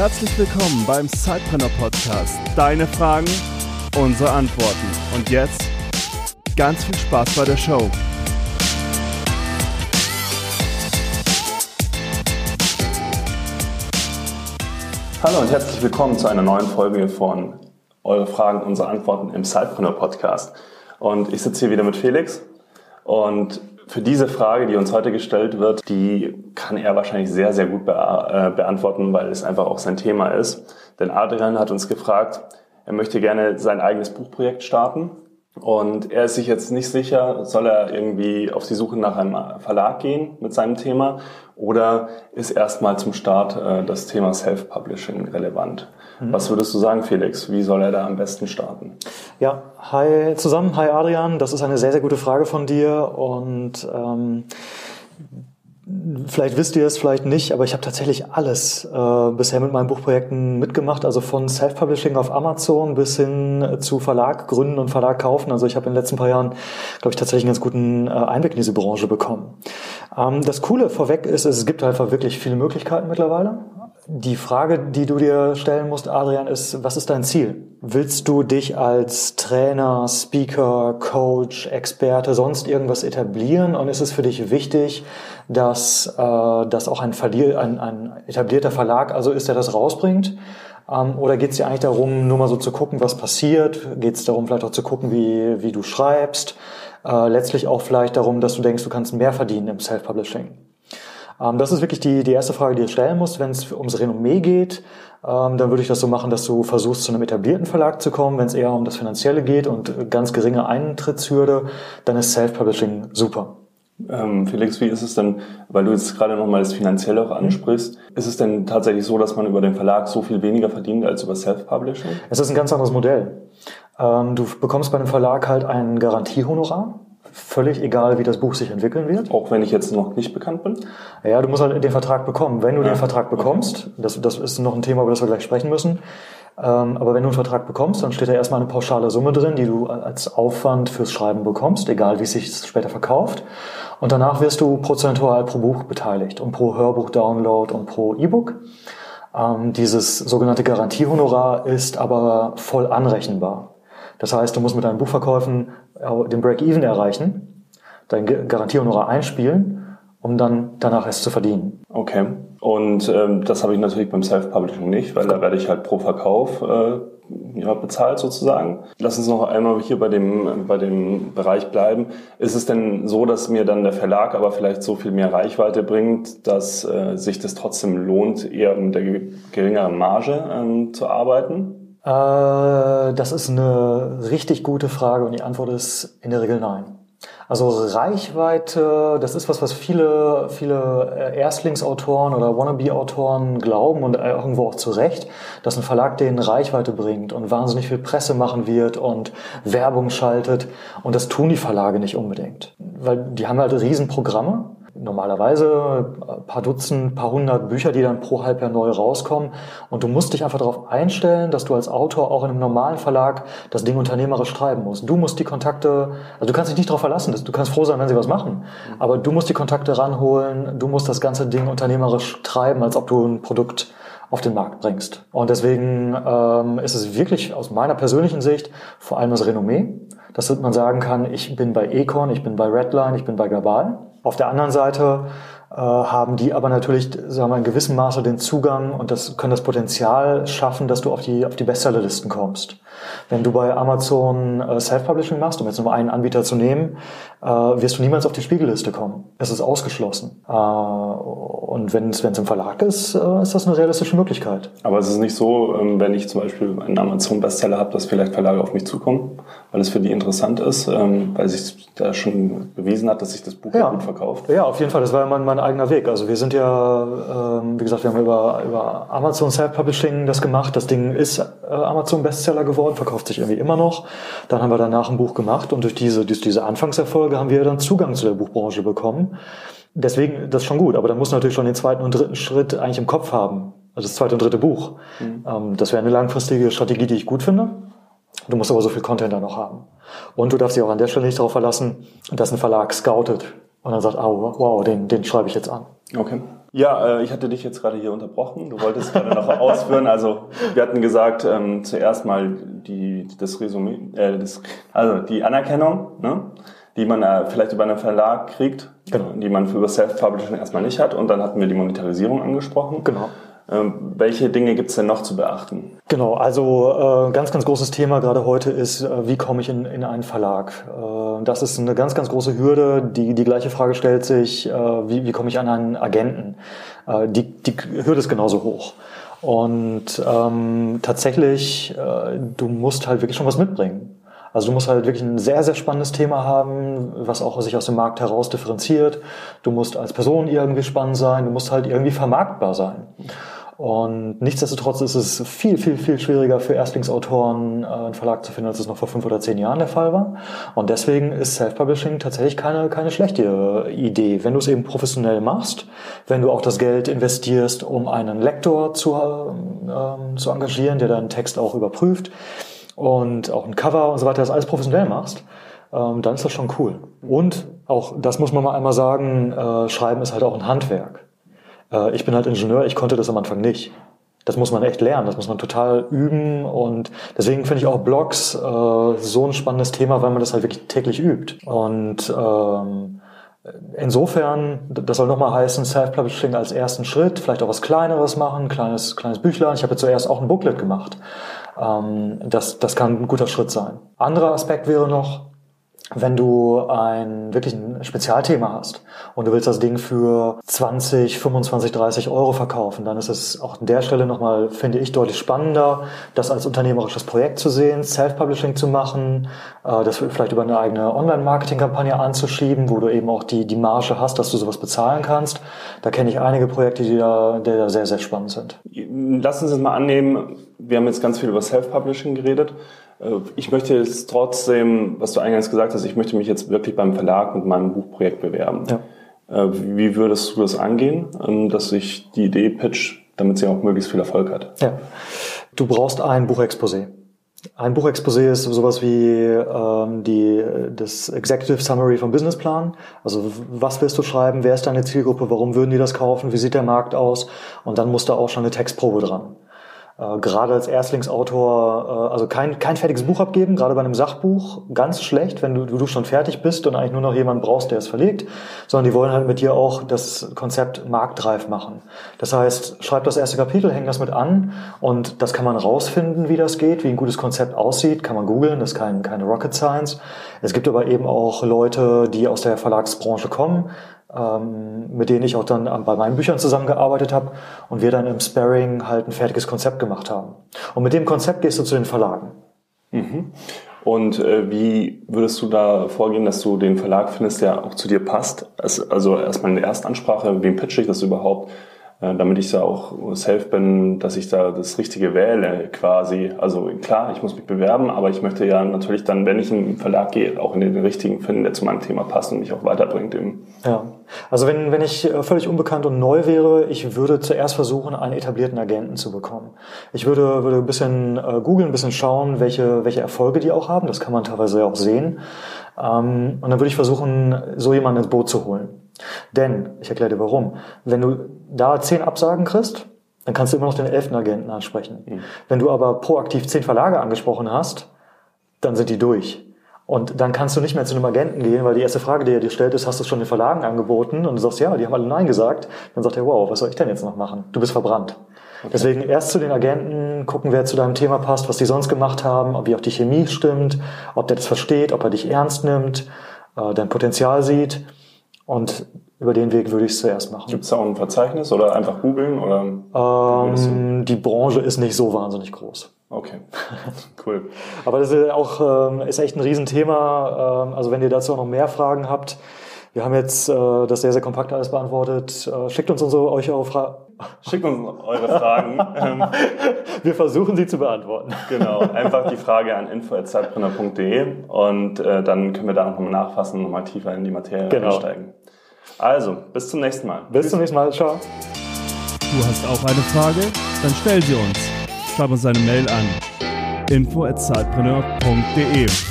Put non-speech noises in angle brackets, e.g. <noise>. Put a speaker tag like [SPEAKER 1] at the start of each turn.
[SPEAKER 1] Herzlich willkommen beim Sidepreneur Podcast. Deine Fragen, unsere Antworten. Und jetzt ganz viel Spaß bei der Show.
[SPEAKER 2] Hallo und herzlich willkommen zu einer neuen Folge von Eure Fragen, unsere Antworten im Sidepreneur Podcast. Und ich sitze hier wieder mit Felix und für diese Frage, die uns heute gestellt wird, die kann er wahrscheinlich sehr, sehr gut be äh, beantworten, weil es einfach auch sein Thema ist. Denn Adrian hat uns gefragt, er möchte gerne sein eigenes Buchprojekt starten. Und er ist sich jetzt nicht sicher, soll er irgendwie auf die Suche nach einem Verlag gehen mit seinem Thema oder ist erstmal zum Start äh, das Thema Self-Publishing relevant? Mhm. Was würdest du sagen, Felix? Wie soll er da am besten starten?
[SPEAKER 3] Ja, hi zusammen, hi Adrian. Das ist eine sehr, sehr gute Frage von dir und ähm, Vielleicht wisst ihr es, vielleicht nicht, aber ich habe tatsächlich alles äh, bisher mit meinen Buchprojekten mitgemacht, also von Self-Publishing auf Amazon bis hin zu Verlag gründen und Verlag kaufen. Also ich habe in den letzten paar Jahren, glaube ich, tatsächlich einen ganz guten äh, Einblick in diese Branche bekommen. Ähm, das Coole vorweg ist, es gibt einfach wirklich viele Möglichkeiten mittlerweile. Die Frage, die du dir stellen musst, Adrian, ist, was ist dein Ziel? Willst du dich als Trainer, Speaker, Coach, Experte, sonst irgendwas etablieren? Und ist es für dich wichtig, dass, äh, dass auch ein, ein, ein etablierter Verlag also ist, der das rausbringt? Ähm, oder geht es dir eigentlich darum, nur mal so zu gucken, was passiert? Geht es darum, vielleicht auch zu gucken, wie, wie du schreibst? Äh, letztlich auch vielleicht darum, dass du denkst, du kannst mehr verdienen im Self-Publishing. Ähm, das ist wirklich die, die erste Frage, die du stellen musst. Wenn es ums Renommee geht, ähm, dann würde ich das so machen, dass du versuchst, zu einem etablierten Verlag zu kommen. Wenn es eher um das Finanzielle geht und ganz geringe Eintrittshürde, dann ist Self-Publishing super.
[SPEAKER 2] Ähm, Felix, wie ist es denn, weil du jetzt gerade nochmal das Finanzielle auch ansprichst, ist es denn tatsächlich so, dass man über den Verlag so viel weniger verdient als über Self-Publishing?
[SPEAKER 3] Es ist ein ganz anderes Modell. Ähm, du bekommst bei einem Verlag halt ein Garantiehonorar völlig egal, wie das Buch sich entwickeln wird.
[SPEAKER 2] Auch wenn ich jetzt noch nicht bekannt bin?
[SPEAKER 3] Ja, du musst halt den Vertrag bekommen. Wenn du ja. den Vertrag bekommst, okay. das, das ist noch ein Thema, über das wir gleich sprechen müssen, ähm, aber wenn du einen Vertrag bekommst, dann steht da erstmal eine pauschale Summe drin, die du als Aufwand fürs Schreiben bekommst, egal wie es sich später verkauft. Und danach wirst du prozentual pro Buch beteiligt und pro Hörbuch-Download und pro E-Book. Ähm, dieses sogenannte Garantiehonorar ist aber voll anrechenbar. Das heißt, du musst mit deinen Buchverkäufen den Break-Even erreichen, dein Garantiehonorar einspielen, um dann danach es zu verdienen.
[SPEAKER 2] Okay. Und ähm, das habe ich natürlich beim Self-Publishing nicht, weil da werde ich halt pro Verkauf äh, ja, bezahlt sozusagen. Lass uns noch einmal hier bei dem, bei dem Bereich bleiben. Ist es denn so, dass mir dann der Verlag aber vielleicht so viel mehr Reichweite bringt, dass äh, sich das trotzdem lohnt, eher mit der geringeren Marge ähm, zu arbeiten?
[SPEAKER 3] Äh, das ist eine richtig gute Frage und die Antwort ist in der Regel nein. Also Reichweite, das ist was, was viele, viele äh, Erstlingsautoren oder Wannabe-Autoren glauben und irgendwo auch zu Recht, dass ein Verlag denen Reichweite bringt und wahnsinnig viel Presse machen wird und Werbung schaltet. Und das tun die Verlage nicht unbedingt. Weil die haben halt Riesenprogramme normalerweise ein paar Dutzend, paar hundert Bücher, die dann pro Halbjahr neu rauskommen. Und du musst dich einfach darauf einstellen, dass du als Autor auch in einem normalen Verlag das Ding unternehmerisch treiben musst. Du musst die Kontakte, also du kannst dich nicht darauf verlassen, du kannst froh sein, wenn sie was machen. Aber du musst die Kontakte ranholen, du musst das ganze Ding unternehmerisch treiben, als ob du ein Produkt auf den Markt bringst. Und deswegen ähm, ist es wirklich aus meiner persönlichen Sicht vor allem das Renommee, dass man sagen kann, ich bin bei Econ, ich bin bei Redline, ich bin bei Gabal. Auf der anderen Seite äh, haben die aber natürlich, sagen wir, in gewissem Maße den Zugang und das können das Potenzial schaffen, dass du auf die, auf die Bestsellerlisten kommst. Wenn du bei Amazon äh, Self-Publishing machst, um jetzt nur einen Anbieter zu nehmen, äh, wirst du niemals auf die Spiegelliste kommen. Es ist ausgeschlossen. Äh, und wenn es im Verlag ist, äh, ist das eine realistische Möglichkeit.
[SPEAKER 2] Aber es ist nicht so, ähm, wenn ich zum Beispiel einen Amazon-Bestseller habe, dass vielleicht Verlage auf mich zukommen, weil es für die interessant ist, ähm, weil sich da schon bewiesen hat, dass sich das Buch ja. gut verkauft.
[SPEAKER 3] Ja, auf jeden Fall. Das war ja mein, mein eigener Weg. Also wir sind ja, ähm, wie gesagt, wir haben über, über Amazon Self-Publishing das gemacht. Das Ding ist Amazon-Bestseller geworden, verkauft sich irgendwie immer noch. Dann haben wir danach ein Buch gemacht und durch diese, durch diese Anfangserfolge haben wir dann Zugang zu der Buchbranche bekommen. Deswegen, das ist schon gut, aber dann muss natürlich schon den zweiten und dritten Schritt eigentlich im Kopf haben. Also das zweite und dritte Buch. Mhm. Ähm, das wäre eine langfristige Strategie, die ich gut finde. Du musst aber so viel Content da noch haben. Und du darfst dich auch an der Stelle nicht darauf verlassen, dass ein Verlag scoutet. Und dann sagt, oh, wow, den, den schreibe ich jetzt an.
[SPEAKER 2] Okay. Ja, äh, ich hatte dich jetzt gerade hier unterbrochen. Du wolltest gerade noch ausführen. Also wir hatten gesagt, ähm, zuerst mal die, das Resümee, äh, das, also die Anerkennung, ne? die man äh, vielleicht über einen Verlag kriegt, genau. die man für Self-Publishing erstmal nicht hat. Und dann hatten wir die Monetarisierung angesprochen.
[SPEAKER 3] Genau.
[SPEAKER 2] Ähm, welche Dinge gibt es denn noch zu beachten?
[SPEAKER 3] Genau, also äh, ganz, ganz großes Thema gerade heute ist, äh, wie komme ich in, in einen Verlag? Äh, das ist eine ganz, ganz große Hürde. Die, die gleiche Frage stellt sich, äh, wie, wie komme ich an einen Agenten? Äh, die, die Hürde ist genauso hoch. Und ähm, tatsächlich, äh, du musst halt wirklich schon was mitbringen. Also du musst halt wirklich ein sehr, sehr spannendes Thema haben, was auch sich aus dem Markt heraus differenziert. Du musst als Person irgendwie spannend sein, du musst halt irgendwie vermarktbar sein. Und nichtsdestotrotz ist es viel, viel, viel schwieriger für Erstlingsautoren äh, einen Verlag zu finden, als es noch vor fünf oder zehn Jahren der Fall war. Und deswegen ist Self-Publishing tatsächlich keine, keine schlechte Idee. Wenn du es eben professionell machst, wenn du auch das Geld investierst, um einen Lektor zu, äh, zu engagieren, der deinen Text auch überprüft und auch ein Cover und so weiter, das alles professionell machst, ähm, dann ist das schon cool. Und auch, das muss man mal einmal sagen, äh, Schreiben ist halt auch ein Handwerk. Äh, ich bin halt Ingenieur, ich konnte das am Anfang nicht. Das muss man echt lernen, das muss man total üben und deswegen finde ich auch Blogs äh, so ein spannendes Thema, weil man das halt wirklich täglich übt. Und ähm, insofern, das soll nochmal heißen, Self-Publishing als ersten Schritt, vielleicht auch was Kleineres machen, kleines, kleines Büchlein. Ich habe jetzt zuerst auch ein Booklet gemacht. Ähm, das, das kann ein guter Schritt sein. Anderer Aspekt wäre noch, wenn du ein wirklich ein Spezialthema hast und du willst das Ding für 20, 25, 30 Euro verkaufen, dann ist es auch an der Stelle nochmal, finde ich, deutlich spannender, das als unternehmerisches Projekt zu sehen, Self-Publishing zu machen, äh, das vielleicht über eine eigene Online-Marketing-Kampagne anzuschieben, wo du eben auch die, die Marge hast, dass du sowas bezahlen kannst. Da kenne ich einige Projekte, die da, die da sehr, sehr spannend sind.
[SPEAKER 2] Lass uns jetzt mal annehmen, wir haben jetzt ganz viel über Self-Publishing geredet. Äh, ich möchte jetzt trotzdem, was du eingangs gesagt hast, ich möchte mich jetzt wirklich beim Verlag mit meinem Buchprojekt bewerben. Ja. Äh, wie würdest du das angehen, ähm, dass ich die Idee pitch, damit sie auch möglichst viel Erfolg hat?
[SPEAKER 3] Ja. Du brauchst ein Buchexposé. Ein Buchexposé ist sowas wie ähm, die, das Executive Summary vom Businessplan. Also was willst du schreiben, wer ist deine Zielgruppe, warum würden die das kaufen, wie sieht der Markt aus und dann muss da auch schon eine Textprobe dran äh, gerade als Erstlingsautor, äh, also kein, kein fertiges Buch abgeben, gerade bei einem Sachbuch, ganz schlecht, wenn du, du schon fertig bist und eigentlich nur noch jemanden brauchst, der es verlegt, sondern die wollen halt mit dir auch das Konzept marktreif machen. Das heißt, schreib das erste Kapitel, häng das mit an und das kann man rausfinden, wie das geht, wie ein gutes Konzept aussieht, kann man googeln, das ist kein, keine Rocket Science. Es gibt aber eben auch Leute, die aus der Verlagsbranche kommen, ähm, mit denen ich auch dann bei meinen Büchern zusammengearbeitet habe und wir dann im Sparring halt ein fertiges Konzept gemacht haben. Und mit dem Konzept gehst du zu den Verlagen.
[SPEAKER 2] Mhm. Und äh, wie würdest du da vorgehen, dass du den Verlag findest, der auch zu dir passt? Also erstmal eine Erstansprache, wem pitche ich das überhaupt? Äh, damit ich da auch safe bin, dass ich da das Richtige wähle quasi. Also klar, ich muss mich bewerben, aber ich möchte ja natürlich dann, wenn ich in den Verlag gehe, auch in den richtigen finden, der zu meinem Thema passt und mich auch weiterbringt. Eben.
[SPEAKER 3] Ja, also wenn, wenn ich äh, völlig unbekannt und neu wäre, ich würde zuerst versuchen, einen etablierten Agenten zu bekommen. Ich würde, würde ein bisschen äh, googeln, ein bisschen schauen, welche, welche Erfolge die auch haben. Das kann man teilweise auch sehen. Ähm, und dann würde ich versuchen, so jemanden ins Boot zu holen. Denn, ich erkläre dir warum, wenn du da zehn Absagen kriegst, dann kannst du immer noch den elften Agenten ansprechen. Mhm. Wenn du aber proaktiv zehn Verlage angesprochen hast, dann sind die durch. Und dann kannst du nicht mehr zu einem Agenten gehen, weil die erste Frage, die er dir stellt, ist, hast du es schon den Verlagen angeboten? Und du sagst, ja, die haben alle Nein gesagt. Dann sagt er, wow, was soll ich denn jetzt noch machen? Du bist verbrannt. Okay. Deswegen erst zu den Agenten, gucken, wer zu deinem Thema passt, was die sonst gemacht haben, ob wie auch die Chemie stimmt, ob der das versteht, ob er dich ernst nimmt, äh, dein Potenzial sieht. Und über den Weg würde ich es zuerst machen.
[SPEAKER 2] Gibt es da auch ein Verzeichnis oder einfach googeln?
[SPEAKER 3] ähm, die Branche ist nicht so wahnsinnig groß.
[SPEAKER 2] Okay, <laughs> cool.
[SPEAKER 3] Aber das ist auch ähm, ist echt ein Riesenthema. Ähm, also wenn ihr dazu auch noch mehr Fragen habt, wir haben jetzt äh, das sehr, sehr kompakt alles beantwortet. Äh, schickt uns unsere, euch eure Fragen.
[SPEAKER 2] Schickt uns eure Fragen. <laughs>
[SPEAKER 3] wir versuchen sie zu beantworten.
[SPEAKER 2] Genau, einfach die Frage an info.zeitbrenner.de und äh, dann können wir da nochmal nachfassen und nochmal tiefer in die Materie genau. einsteigen. Also, bis zum nächsten Mal.
[SPEAKER 3] Bis Tschüss. zum nächsten Mal. Ciao.
[SPEAKER 1] Du hast auch eine Frage? Dann stell sie uns. Schreib uns eine Mail an info@zeitpreneur.de.